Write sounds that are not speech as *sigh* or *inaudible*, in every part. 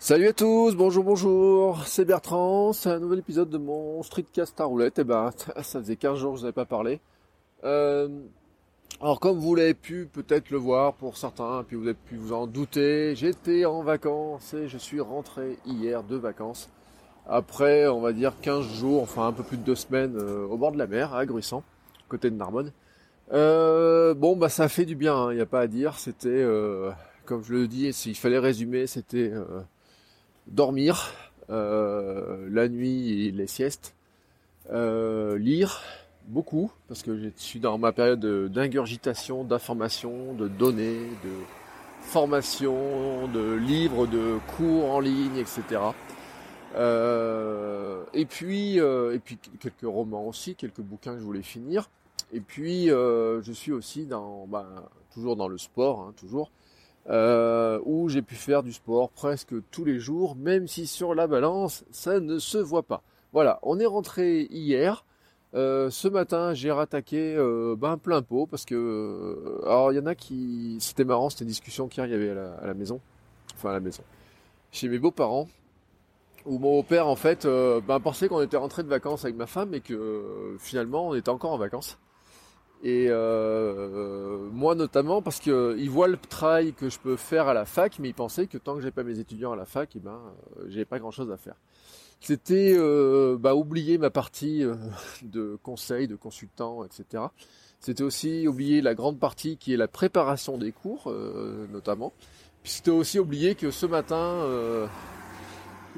Salut à tous, bonjour, bonjour, c'est Bertrand, c'est un nouvel épisode de mon streetcast à roulette. Et ben, *laughs* ça faisait 15 jours que je n'avais pas parlé. Euh, alors comme vous l'avez pu peut-être le voir pour certains, puis vous avez pu vous en douter, j'étais en vacances et je suis rentré hier de vacances. Après, on va dire 15 jours, enfin un peu plus de deux semaines euh, au bord de la mer, à Gruissant, côté de Narbonne. Euh, bon, bah ça fait du bien, il hein, n'y a pas à dire. C'était, comme je le dis, s'il fallait résumer, c'était dormir la nuit et les siestes, lire, beaucoup, parce que je suis dans ma période d'ingurgitation, d'information, de données, de formation, de livres, de cours en ligne, etc. Euh, et puis, euh, et puis quelques romans aussi, quelques bouquins que je voulais finir. Et puis, euh, je suis aussi dans, ben, toujours dans le sport, hein, toujours, où j'ai pu faire du sport presque tous les jours, même si sur la balance, ça ne se voit pas. Voilà, on est rentré hier. Euh, ce matin, j'ai rattaqué euh, ben, plein pot parce que euh, alors il y en a qui c'était marrant, c'était une discussion qu'il y avait à la, maison, enfin à la maison, chez mes beaux-parents, où mon beau-père en fait ben, pensait qu'on était rentré de vacances avec ma femme et que finalement on était encore en vacances. Et moi notamment parce que il voit le travail que je peux faire à la fac, mais il pensait que tant que j'ai pas mes étudiants à la fac, eh ben j'avais pas grand chose à faire. C'était euh, bah, oublier ma partie euh, *laughs* de conseil, de consultant, etc. C'était aussi oublier la grande partie qui est la préparation des cours, euh, notamment. Puis c'était aussi oublier que ce matin,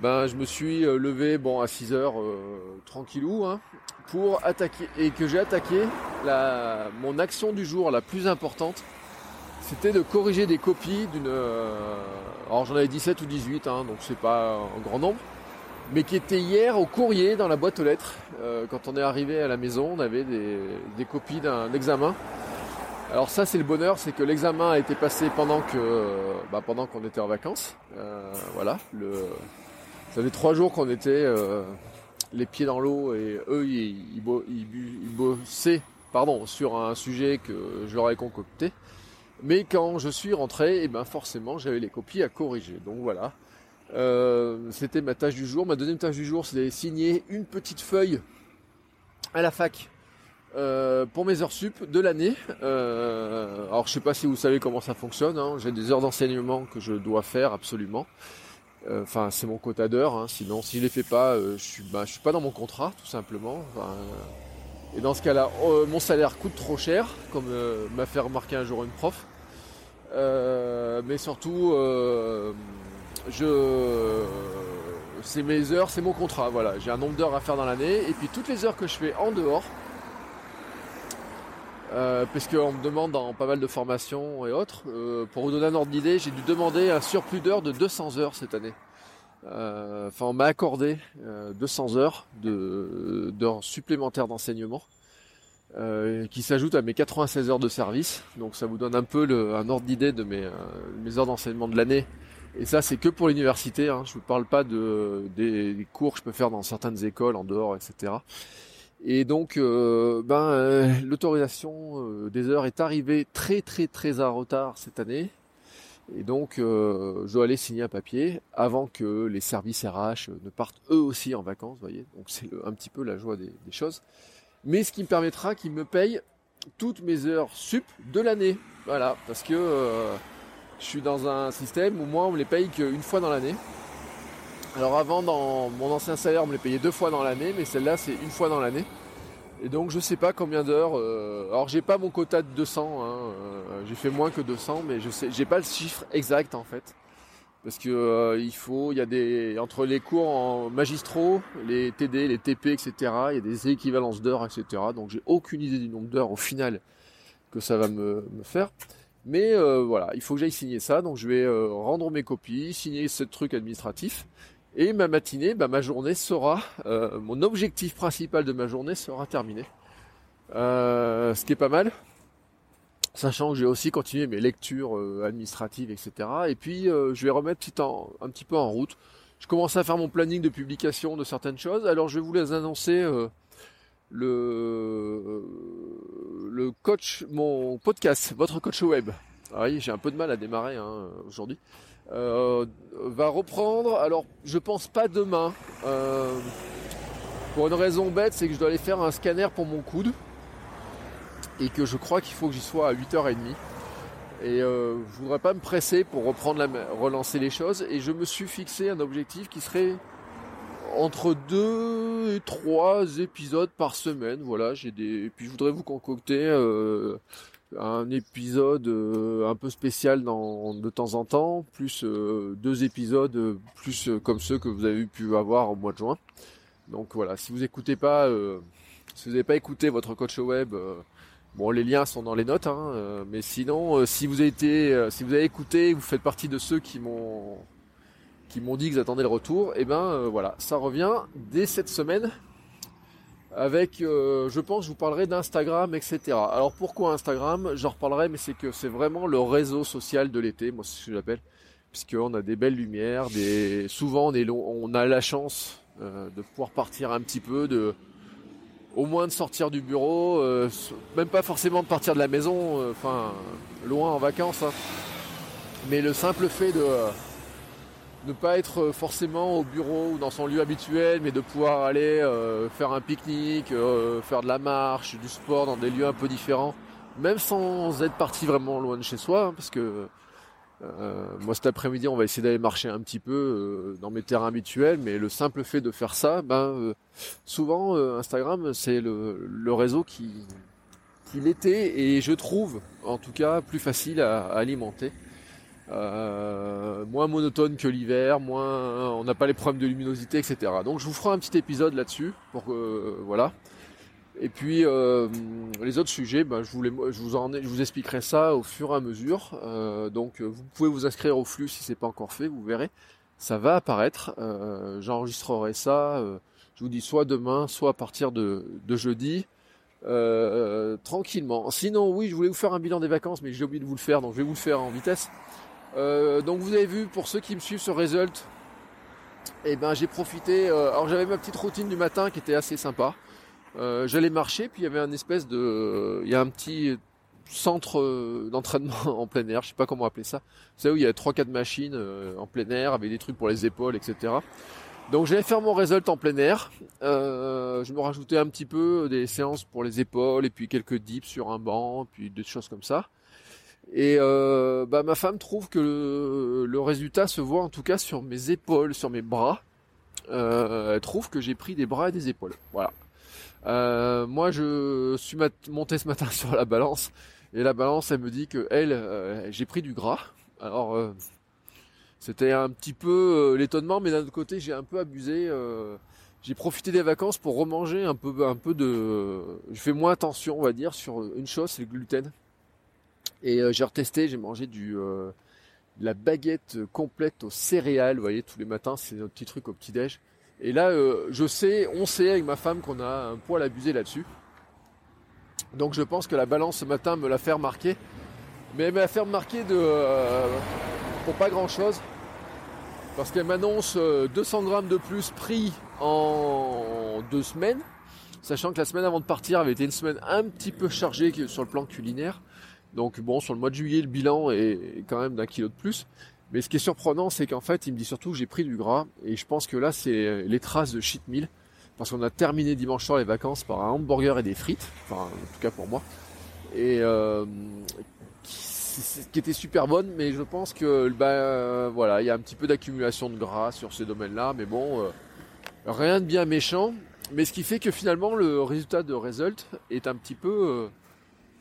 ben, je me suis levé bon, à 6 heures tranquillou hein, pour attaquer et que j'ai attaqué la, mon action du jour la plus importante. C'était de corriger des copies d'une. alors j'en avais 17 ou 18, hein, donc c'est pas un grand nombre mais qui était hier au courrier dans la boîte aux lettres. Euh, quand on est arrivé à la maison, on avait des, copies d'un examen. Alors ça c'est le bonheur, c'est que l'examen a été passé pendant que bah, pendant qu'on était en vacances. Euh, voilà, le, ça fait trois jours qu'on était euh, les pieds dans l'eau et eux ils, bossaient pardon, sur un sujet que je leur ai concocté. Mais quand je suis rentré, et eh ben forcément j'avais les copies à corriger. Donc voilà, euh, c'était ma tâche du jour. Ma deuxième tâche du jour, c'est de signer une petite feuille à la fac euh, pour mes heures sup de l'année. Euh, alors je sais pas si vous savez comment ça fonctionne. Hein. J'ai des heures d'enseignement que je dois faire absolument. Enfin, c'est mon quota d'heures. Hein. Sinon, si je les fais pas, je suis, bah, je suis pas dans mon contrat, tout simplement. et dans ce cas-là, mon salaire coûte trop cher, comme m'a fait remarquer un jour une prof. mais surtout je c'est mes heures, c'est mon contrat, voilà. J'ai un nombre d'heures à faire dans l'année, et puis toutes les heures que je fais en dehors, euh, parce qu'on me demande dans pas mal de formations et autres, euh, pour vous donner un ordre d'idée, j'ai dû demander un surplus d'heures de 200 heures cette année. Euh, enfin, on m'a accordé 200 heures d'heures supplémentaires d'enseignement. qui s'ajoutent à mes 96 heures de service. Donc ça vous donne un peu un ordre d'idée de mes, heures d'enseignement de l'année et ça, c'est que pour l'université. Hein. Je ne parle pas de, des, cours que je peux faire dans certaines écoles en dehors, etc. Et donc, euh, ben, euh, l'autorisation euh, des heures est arrivée très très très en retard cette année. Et donc, je dois aller signer un papier avant que les services RH ne partent eux aussi en vacances, voyez. Donc, c'est un petit peu la joie des, des, choses. Mais ce qui me permettra qu'ils me payent toutes mes heures sup de l'année. Voilà, parce que je suis dans un système où moi on me les paye qu'une fois dans l'année. Alors avant dans mon ancien salaire on me les payait deux fois dans l'année, mais celle-là c'est une fois dans l'année. Et donc je sais pas combien d'heures. Euh, alors j'ai pas mon quota de 200, hein, euh, j'ai fait moins que 200, mais je sais, j'ai pas le chiffre exact en fait, parce que euh, il faut, il y a des entre les cours en magistraux, les TD, les TP, etc. Il y a des équivalences d'heures, etc. Donc j'ai aucune idée du nombre d'heures au final que ça va me, me faire. Mais voilà, il faut que j'aille signer ça, donc je vais rendre mes copies, signer ce truc administratif. Et ma matinée, bah, ma journée sera, mon objectif principal de ma journée sera terminé. ce qui est pas mal, sachant que j'ai aussi continué mes lectures administratives, etc. Et puis je vais remettre un petit peu en route je commence à faire mon planning de publication de certaines choses. Alors je vais vous les annoncer euh, le euh, le coach, mon podcast, votre coach web. Ah oui, j'ai un peu de mal à démarrer hein, aujourd'hui. Euh, va reprendre. Alors je pense pas demain. pour une raison bête, c'est que je dois aller faire un scanner pour mon coude et que je crois qu'il faut que j'y sois à 8h30. Et euh, je voudrais pas me presser pour reprendre la, relancer les choses. Et je me suis fixé un objectif qui serait entre deux et trois épisodes par semaine. Voilà, j'ai des. Et puis je voudrais vous concocter euh, un épisode euh, un peu spécial dans, de temps en temps, plus euh, deux épisodes plus comme ceux que vous avez pu avoir au mois de juin. Donc voilà, si vous écoutez pas, si vous n'avez pas écouté votre coach web Bon, les liens sont dans les notes, hein, euh, mais sinon, euh, si vous avez été, euh, si vous avez écouté, vous faites partie de ceux qui m'ont, qui m'ont dit que vous attendaient le retour, et eh ben voilà, ça revient dès cette semaine. Avec, je pense, je vous parlerai d'Instagram, etc. Alors pourquoi Instagram? J'en reparlerai, mais c'est que c'est vraiment le réseau social de l'été, moi c'est ce que j'appelle, puisqu'on a des belles lumières, des, souvent on est on a la chance de pouvoir partir un petit peu, de au moins de sortir du bureau, euh, même pas forcément de partir de la maison, euh, enfin loin en vacances, hein. mais le simple fait de ne pas être forcément au bureau ou dans son lieu habituel, mais de pouvoir aller euh, faire un pique-nique, faire de la marche, du sport dans des lieux un peu différents, même sans être parti vraiment loin de chez soi, hein, parce que euh, moi cet après-midi on va essayer d'aller marcher un petit peu euh, dans mes terrains habituels, mais le simple fait de faire ça, ben euh, souvent Instagram c'est le, réseau qui l'était et je trouve en tout cas plus facile à, alimenter. Moins monotone que l'hiver, moins on n'a pas les problèmes de luminosité, etc. Donc je vous ferai un petit épisode là-dessus pour que voilà. Et puis euh, les autres sujets, ben, je, vous je, vous en, je vous expliquerai ça au fur et à mesure. Euh, donc euh, vous pouvez vous inscrire au flux si c'est pas encore fait, vous verrez. Ça va apparaître. J'enregistrerai ça. je vous dis soit demain, soit à partir de, de jeudi. tranquillement. Sinon, oui, je voulais vous faire un bilan des vacances, mais j'ai oublié de vous le faire, donc je vais vous le faire en vitesse. Donc vous avez vu, pour ceux qui me suivent sur Result, eh ben j'ai profité. alors j'avais ma petite routine du matin qui était assez sympa. Euh, j'allais marcher, puis il y avait un espèce de, il y a un petit centre euh, d'entraînement *laughs* en plein air, je sais pas comment appeler ça. Vous savez où il y a trois quatre machines euh, en plein air avec des trucs pour les épaules, etc. Donc j'allais faire mon result en plein air. je me rajoutais un petit peu des séances pour les épaules et puis quelques dips sur un banc, puis des choses comme ça. Et bah, ma femme trouve que le, le, résultat se voit en tout cas sur mes épaules, sur mes bras. elle trouve que j'ai pris des bras et des épaules. Voilà. Euh, moi, je suis monté ce matin *laughs* sur la balance et la balance, elle me dit que elle, euh, j'ai pris du gras. Alors, euh, c'était un petit peu l'étonnement, mais d'un autre côté, j'ai un peu abusé. j'ai profité des vacances pour remanger un peu, un peu de. Je fais moins attention, on va dire, sur une chose, c'est le gluten. Et j'ai retesté, j'ai mangé du de la baguette complète aux céréales. Vous voyez, tous les matins, c'est notre petit truc au petit déj. Et là, euh, je sais, on sait avec ma femme qu'on a un poil abusé là-dessus. Donc je pense que la balance ce matin me l'a fait remarquer. Mais elle m'a fait remarquer de, euh, pour pas grand-chose. Parce qu'elle m'annonce 200 euh, grammes de plus pris en deux semaines. Sachant que la semaine avant de partir avait été une semaine un petit peu chargée sur le plan culinaire. Donc bon, sur le mois de juillet, le bilan est quand même d'un kilo de plus. Mais ce qui est surprenant, c'est qu'en fait, il me dit surtout j'ai pris du gras. Et je pense que là, c'est les traces de cheat meal. Parce qu'on a terminé dimanche soir les vacances par un hamburger et des frites. Enfin, en tout cas pour moi. Et euh, qui, était super bonne. Mais je pense que, bah, voilà, il y a un petit peu d'accumulation de gras sur ces domaines-là. Mais bon, euh, rien de bien méchant. Mais ce qui fait que finalement, le résultat de Result est un petit peu...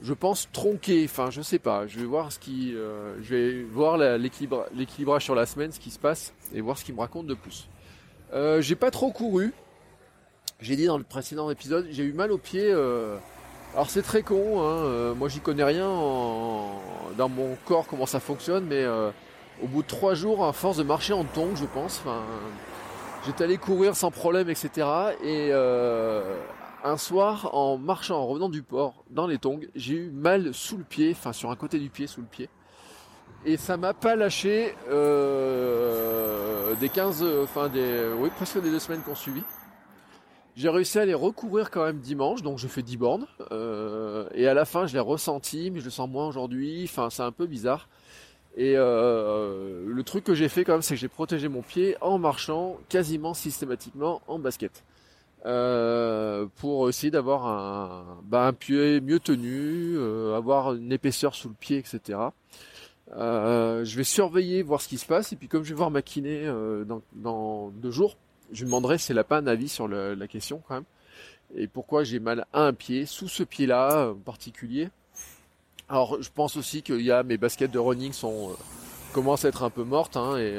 Euh, je pense tronqué. Enfin, je sais pas. Je vais voir ce qui, euh, je vais voir l'équilibrage sur la semaine, ce qui se passe, et voir ce qu'il me raconte de plus. Euh, j'ai pas trop couru. J'ai dit dans le précédent épisode, j'ai eu mal au pied euh, Alors c'est très con, hein, moi j'y connais rien dans mon corps comment ça fonctionne, mais au bout de trois jours, à force de marcher en tongs, je pense, j'étais allé courir sans problème, etc. Et un soir, en marchant, en revenant du port, dans les tongs, j'ai eu mal sous le pied, enfin sur un côté du pied, sous le pied. Et ça m'a pas lâché euh, des 15, enfin des, oui, presque des deux semaines qu'on suivi. J'ai réussi à aller recourir quand même dimanche, donc je fais 10 bornes. Euh, et à la fin, je l'ai ressenti, mais je le sens moins aujourd'hui. Enfin, c'est un peu bizarre. Et euh, le truc que j'ai fait quand même, c'est que j'ai protégé mon pied en marchant quasiment systématiquement en basket. Euh, pour essayer d'avoir un, bah, un pied mieux tenu, euh, avoir une épaisseur sous le pied, etc. Euh, je vais surveiller, voir ce qui se passe, et puis comme je vais voir ma kiné dans, deux jours, je lui demanderai si elle n'a pas un avis sur la question quand même, et pourquoi j'ai mal à un pied, sous ce pied-là en particulier. Alors je pense aussi qu'il y a mes baskets de running sont commencent à être un peu mortes, hein, et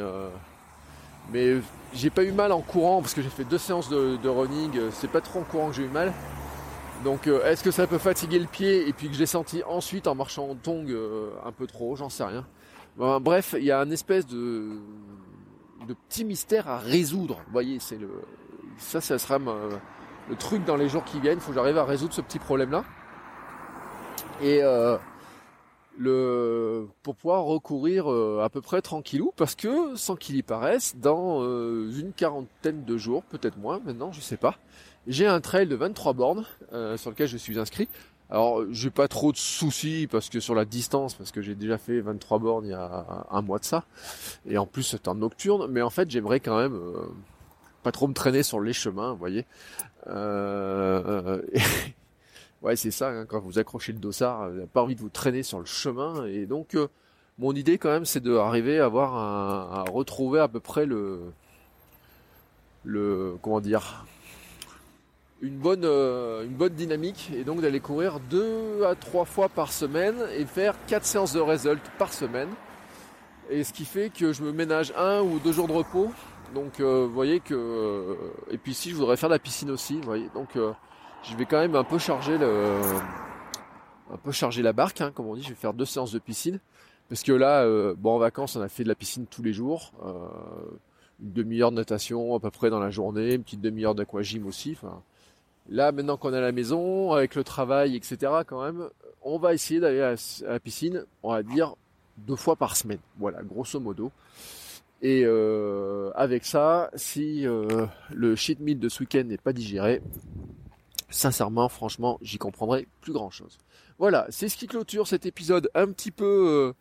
mais j'ai pas eu mal en courant parce que j'ai fait deux séances de, running. C'est pas trop en courant que j'ai eu mal. Donc euh, est-ce que ça peut fatiguer le pied et puis que j'ai senti ensuite en marchant en tongs euh, un peu trop, j'en sais rien. bref, il y a un espèce de, de petit mystère à résoudre. Vous voyez, c'est le ça, ça sera le truc dans les jours qui viennent. Faut que j'arrive à résoudre ce petit problème-là. Et euh, le pour pouvoir recourir euh, à peu près tranquillou parce que sans qu'il y paraisse dans euh, une quarantaine de jours peut-être moins maintenant je sais pas j'ai un trail de 23 bornes euh, sur lequel je suis inscrit. Alors j'ai pas trop de soucis parce que sur la distance parce que j'ai déjà fait 23 bornes il y a un mois de ça. Et en plus c'est en nocturne mais en fait j'aimerais quand même pas trop me traîner sur les chemins vous voyez Ouais, c'est ça, hein, quand vous accrochez le dossard, vous n'avez pas envie de vous traîner sur le chemin. Et donc, euh, mon idée quand même, c'est d'arriver à avoir un, à retrouver à peu près le, le, comment dire, une bonne, euh, une bonne dynamique. Et donc d'aller courir deux à trois fois par semaine et faire quatre séances de result par semaine. Et ce qui fait que je me ménage un ou deux jours de repos. Donc, euh, vous voyez que, et puis ici, je voudrais faire la piscine aussi, vous voyez. Donc, je vais quand même un peu charger le, un peu charger la barque, hein, comme on dit. Je vais faire deux séances de piscine parce que là, euh, bon, en vacances, on a fait de la piscine tous les jours, euh, une demi-heure de natation à peu près dans la journée, une petite demi-heure d'aquagym aussi. Enfin, là, maintenant qu'on est à la maison, avec le travail, etc., quand même, on va essayer d'aller à, la piscine, on va dire deux fois par semaine. Voilà, grosso modo. Et euh, avec ça, si le shit meal de ce week-end n'est pas digéré, sincèrement, franchement, j'y comprendrai plus grand chose. Voilà, c'est ce qui clôture cet épisode un petit peu,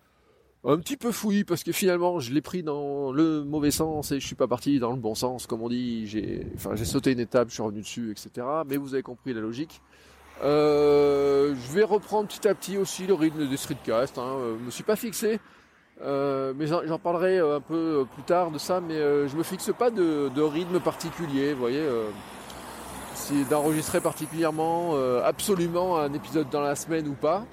euh, un petit peu fouillis parce que finalement, je l'ai pris dans le mauvais sens et je suis pas parti dans le bon sens, comme on dit. J'ai, enfin, j'ai sauté une étape, je suis revenu dessus, etc. Mais vous avez compris la logique. Euh, je vais reprendre petit à petit aussi le rythme des streetcasts. Hein. Euh, je me suis pas fixé, mais j'en parlerai un peu plus tard de ça. Mais je me fixe pas de, de rythme particulier, vous voyez d'enregistrer particulièrement euh, absolument un épisode dans la semaine ou pas.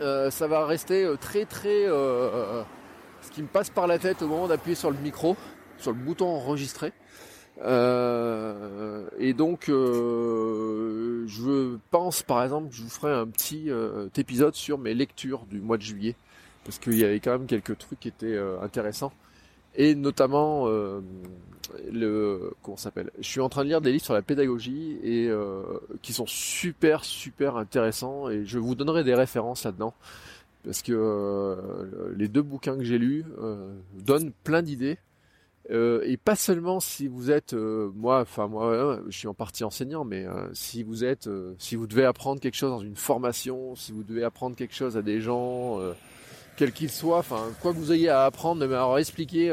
Euh, ça va rester euh, très très ce qui me passe par la tête au moment d'appuyer sur le micro, sur le bouton enregistrer. et donc je pense par exemple que je vous ferai un petit épisode sur mes lectures du mois de juillet parce qu'il y avait quand même quelques trucs qui étaient intéressants et notamment le comment s'appelle? Je suis en train de lire des livres sur la pédagogie et euh, qui sont super super intéressants et je vous donnerai des références là-dedans. Parce que euh, les deux bouquins que j'ai lus euh, donnent plein d'idées. Et pas seulement si vous êtes moi enfin moi je suis en partie enseignant mais si vous êtes si vous devez apprendre quelque chose dans une formation si vous devez apprendre quelque chose à des gens quels qu'ils soient enfin quoi que vous ayez à apprendre mais alors expliquer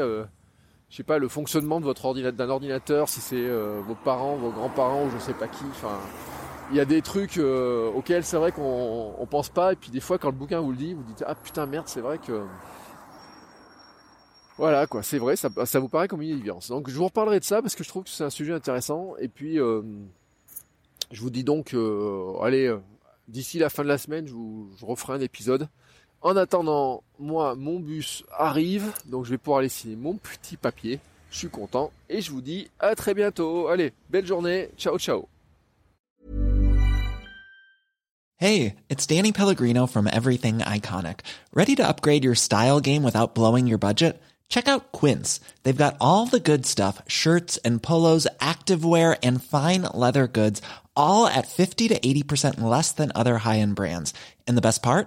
je sais pas, le fonctionnement de votre ordinateur, d'un ordinateur, si c'est euh, vos parents, vos grands-parents ou je sais pas qui. Enfin, il y a des trucs euh, auxquels c'est vrai qu'on on pense pas. Et puis des fois, quand le bouquin vous le dit, vous dites ah putain merde, c'est vrai que voilà quoi, c'est vrai, ça, vous paraît comme une évidence. Donc je vous reparlerai de ça parce que je trouve que c'est un sujet intéressant. Et puis euh, je vous dis donc, allez, d'ici la fin de la semaine, je vous referai un épisode. En attendant, moi, mon bus arrive, donc je vais pouvoir aller signer mon petit papier. Je suis content et je vous dis à très bientôt. Allez, belle journée. Ciao, ciao. Hey, it's Danny Pellegrino from Everything Iconic. Ready to upgrade your style game without blowing your budget? Check out Quince. They've got all the good stuff shirts and polos, activewear, and fine leather goods, all at 50 to 80% less than other high end brands. And the best part?